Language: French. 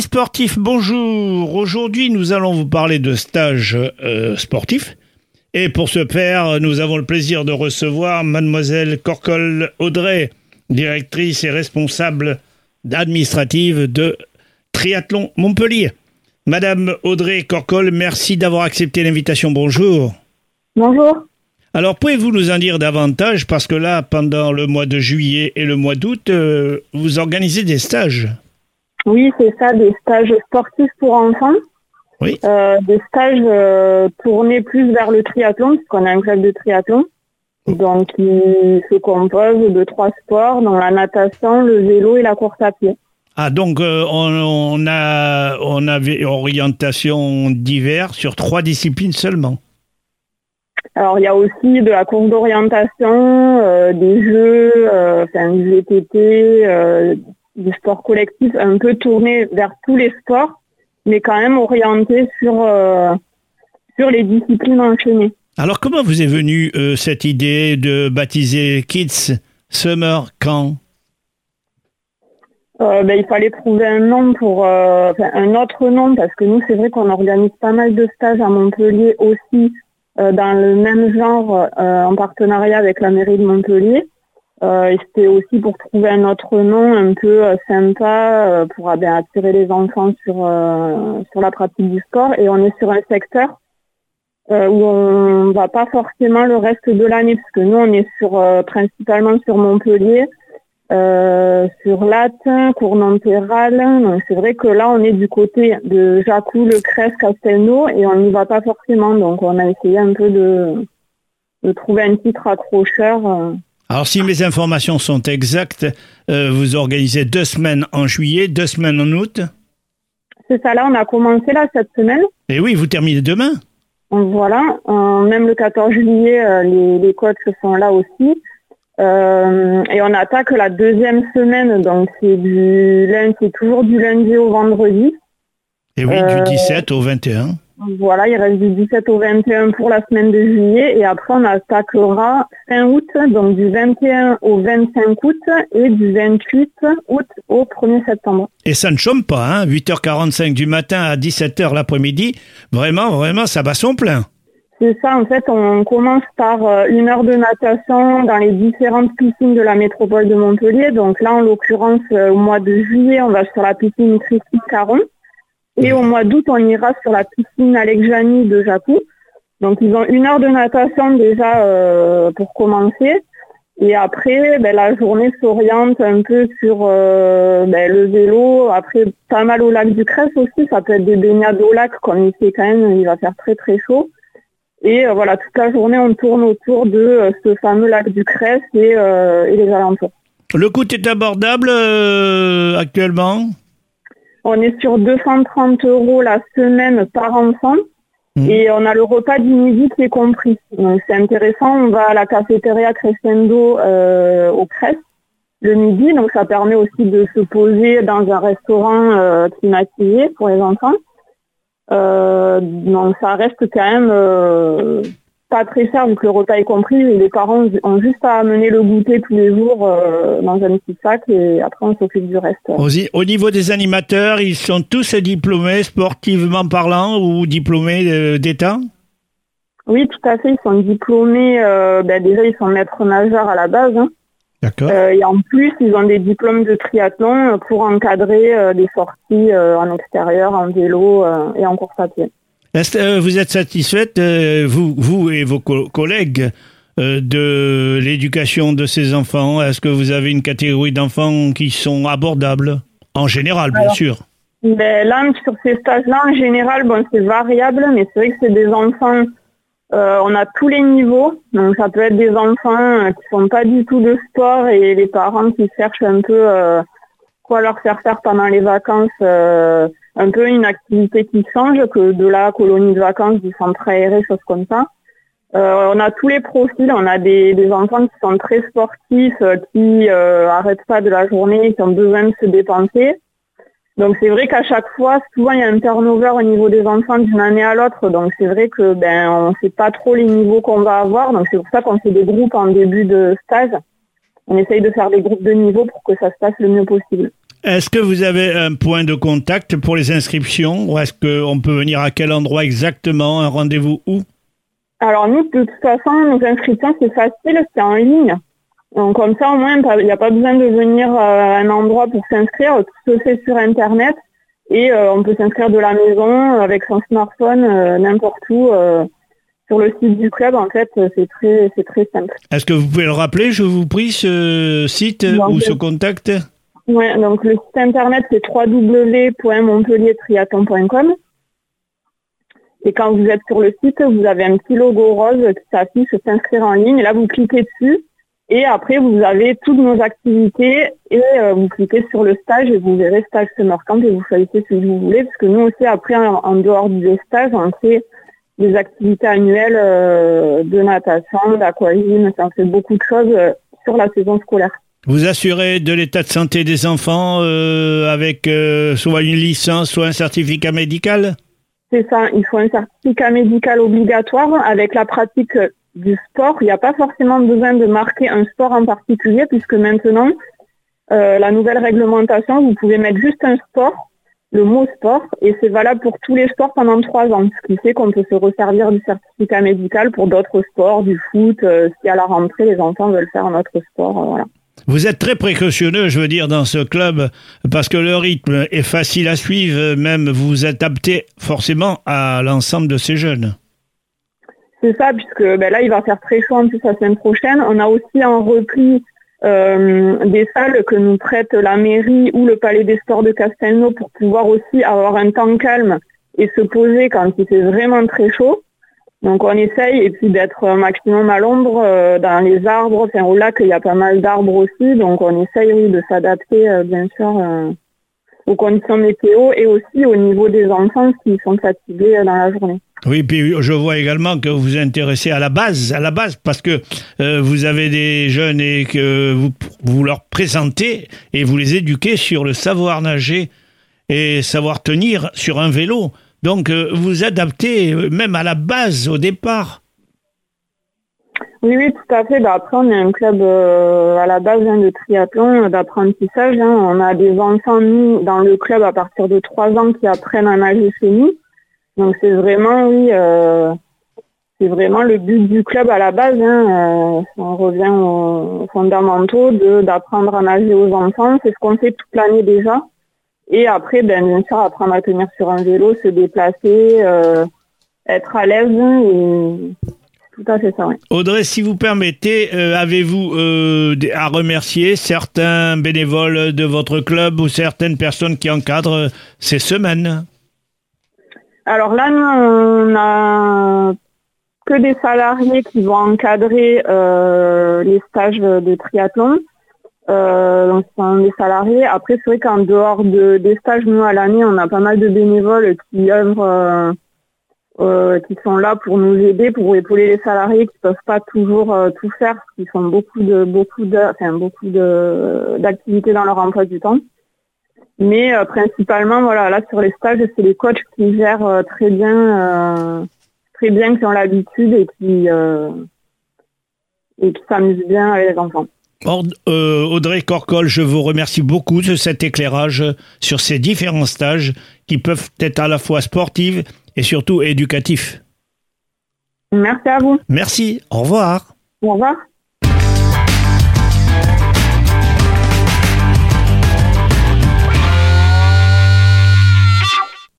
Amis sportifs, bonjour. Aujourd'hui, nous allons vous parler de stages euh, sportifs. Et pour ce faire, nous avons le plaisir de recevoir mademoiselle Corcol Audrey, directrice et responsable administrative de Triathlon Montpellier. Madame Audrey Corcol, merci d'avoir accepté l'invitation. Bonjour. Bonjour. Alors, pouvez-vous nous en dire davantage? Parce que là, pendant le mois de juillet et le mois d'août, euh, vous organisez des stages. Oui, c'est ça, des stages sportifs pour enfants. Oui. Euh, des stages euh, tournés plus vers le triathlon, puisqu'on a un club de triathlon. Donc, il se compose de trois sports, dont la natation, le vélo et la course à pied. Ah, donc euh, on, on a on avait orientation divers sur trois disciplines seulement. Alors, il y a aussi de la course d'orientation, des jeux, enfin, du VTT, du sport collectif, un peu tourné vers tous les sports, mais quand même orienté sur, euh, sur les disciplines enchaînées. Alors, comment vous est venue euh, cette idée de baptiser Kids Summer Camp Euh, ben, il fallait trouver un nom pour euh, un autre nom parce que nous c'est vrai qu'on organise pas mal de stages à Montpellier aussi euh, dans le même genre en partenariat avec la mairie de Montpellier. Euh, c'était aussi pour trouver un autre nom un peu euh, sympa euh, pour euh, ben, attirer les enfants sur sur la pratique du sport. Et on est sur un secteur euh, où on va pas forcément le reste de l'année parce que nous on est sur euh, principalement sur Montpellier euh, sur Latte, Cournanterral. Donc c'est vrai que là on est du côté de Jacou, Le Crest, Castelnau et on n'y va pas forcément. Donc on a essayé un peu de, de trouver un titre accrocheur. Alors, si mes informations sont exactes, euh, vous organisez deux semaines en juillet, deux semaines en août. C'est ça là, on a commencé là cette semaine. Et oui, vous terminez demain. Voilà, Euh, même le 14 juillet, euh, les, les coachs sont là aussi. Et on attaque la deuxième semaine, donc c'est du lundi, toujours du lundi au vendredi. Et oui, Euh, du 17 au 21. Voilà, il reste du 17 au 21 pour la semaine de juillet et après on attaquera fin août, donc du 21 au 25 août et du 28 août au 1er septembre. Et ça ne chôme pas, hein 8h45 du matin à 17h l'après-midi. Vraiment, vraiment, ça bat son plein. C'est ça, en fait, on commence par euh, une heure de natation dans les différentes piscines de la métropole de Montpellier. Donc là, en l'occurrence, euh, au mois de juillet, on va sur la piscine Christine Caron. Et au mois d'août, on ira sur la piscine Alex Jani de Jacou. Donc ils ont une heure de natation déjà euh, pour commencer. Et après, ben, la journée s'oriente un peu sur euh, ben, le vélo. Après, pas mal au lac du Cresse aussi. Ça peut être des baignades au lac, comme il fait quand même, il va faire très très chaud. Et euh, voilà, toute la journée, on tourne autour de ce fameux lac du Cresse et, et les alentours. Le coût est abordable actuellement? On est sur 230 euros la semaine par enfant. Mhm. Et on a le repas du midi qui est compris. Donc c'est intéressant, on va à la cafétéria Crescendo euh, au Crest le midi, donc ça permet aussi de se poser dans un restaurant euh, climatisé pour les enfants. Euh, donc ça reste quand même euh, pas très cher que le repas est compris. Et les parents ont juste à amener le goûter tous les jours euh, dans un petit sac et après on s'occupe du reste. Au, au niveau des animateurs, ils sont tous diplômés sportivement parlant ou diplômés euh, d'État? Oui, tout à fait. Ils sont diplômés. euh, ben déjà, ils sont maîtres nageurs à la base. hein. D'accord. Euh, et en plus, ils ont des diplômes de triathlon pour encadrer des sorties en extérieur, en vélo et en course à pied. Est-ce que euh, vous êtes satisfaite, euh, vous, vous et vos co- collègues, euh, de l'éducation de ces enfants? Est-ce que vous avez une catégorie d'enfants qui sont abordables En général, bien Alors, sûr? Ben, là, sur ces stages-là, en général, bon, c'est variable, mais c'est vrai que c'est des enfants, euh, on a tous les niveaux. Donc, ça peut être des enfants qui font pas du tout de sport et les parents qui cherchent un peu euh, quoi leur faire faire pendant les vacances, euh, un peu une activité qui change que de la colonie de vacances, du centre aéré, choses comme ça. Euh, on a tous les profils, on a des, enfants qui sont très sportifs, euh, qui euh, arrêtent pas de la journée, qui ont besoin de se dépenser. Donc c'est vrai qu'à chaque fois, souvent il y a un turnover au niveau des enfants d'une année à l'autre. Donc c'est vrai que ben on sait pas trop les niveaux qu'on va avoir. Donc c'est pour ça qu'on fait des groupes en début de stage. On essaye de faire des groupes de niveau pour que ça se passe le mieux possible. Est-ce que vous avez un point de contact pour les inscriptions ou est-ce qu'on peut venir à quel endroit exactement Un rendez-vous où? Alors nous, de toute façon, nos inscriptions, c'est facile, c'est en ligne. Donc comme ça, au moins, il n'y a pas besoin de venir à un endroit pour s'inscrire. Tout se fait sur Internet et euh, on peut s'inscrire de la maison avec son smartphone, euh, n'importe où. Euh, sur le site du club, en fait, c'est très, c'est très simple. Est-ce que vous pouvez le rappeler, je vous prie, ce site ou ce contact? Donc le site internet, c'est www.montpelliertriathlon.com. Et quand vous êtes sur le site, vous avez un petit logo rose qui s'affiche s'inscrire en ligne. Et là, vous cliquez dessus. Et après, vous avez toutes nos activités et euh, vous cliquez sur le stage et vous verrez stage summer camp et vous choisissez ce que vous voulez. Parce que nous aussi, après, en, dehors du stage, on fait des activités annuelles euh, de natation, d'aquagym, ça fait beaucoup de choses euh, sur la saison scolaire. Vous assurez de l'état de santé des enfants euh, avec soit une licence, soit un certificat médical? C'est ça, il faut un certificat médical obligatoire avec la pratique du sport. Il n'y a pas forcément besoin de marquer un sport en particulier puisque maintenant, la nouvelle réglementation, vous pouvez mettre juste un sport le mot sport et c'est valable pour tous les sports pendant trois ans, ce qui fait qu'on peut se resservir du certificat médical pour d'autres sports, du foot, euh, si à la rentrée les enfants veulent faire un autre sport, euh, voilà. Vous êtes très précautionneux, je veux dire, dans ce club, parce que le rythme est facile à suivre, même vous vous adaptez forcément à l'ensemble de ces jeunes. C'est ça, puisque ben là, il va faire très chaud en plus la semaine prochaine. On a aussi un repli euh, des salles que nous prête la mairie ou le palais des sports de Castelnau pour pouvoir aussi avoir un temps calme et se poser quand il fait vraiment très chaud. Donc on essaye et puis d'être maximum à l'ombre euh, dans les arbres, enfin au lac il y a pas mal d'arbres aussi, donc on essaye de s'adapter euh, bien sûr aux conditions météo et aussi au niveau des enfants qui sont fatigués dans la journée. Oui, puis je vois également que vous vous intéressez à la base, à la base, parce que euh, vous avez des jeunes et que vous, vous leur présentez et vous les éduquez sur le savoir nager et savoir tenir sur un vélo. Donc euh, vous adaptez euh, même à la base au départ. Oui, oui, tout à fait. Bah, après, on est un club à la base hein, de triathlon, d'apprentissage. Hein. On a des enfants, nous, dans le club à partir de 3 ans qui apprennent à nager chez nous. Donc c'est vraiment, oui, euh, c'est vraiment le but du club à la base. Hein, euh, on revient aux fondamentaux d'apprendre à nager aux enfants. C'est ce qu'on fait toute l'année déjà. Et après, ben, bien sûr, apprendre à tenir sur un vélo, se déplacer, euh, être à l'aise. Tout à fait ça, oui. Audrey, si vous permettez, avez-vous à remercier certains bénévoles de votre club ou certaines personnes qui encadrent ces semaines? Alors là, nous, on a que des salariés qui vont encadrer euh, les stages de triathlon. Euh, sont des salariés. Après, c'est vrai qu'en dehors de, des stages, nous, à l'année, on a pas mal de bénévoles qui œuvrent, euh, qui sont là pour nous aider, pour épauler les salariés qui peuvent pas toujours tout faire, qui font beaucoup de, beaucoup de, beaucoup d'activités dans leur emploi du temps. Mais euh, principalement, voilà, là sur les stages, c'est les coachs qui gèrent euh, très bien, euh, très bien, qui ont l'habitude et qui et qui s'amusent bien avec les enfants. Audrey Corcol, je vous remercie beaucoup de cet éclairage sur ces différents stages qui peuvent être à la fois sportifs et surtout éducatifs. Merci à vous. Merci. Au revoir. Au revoir.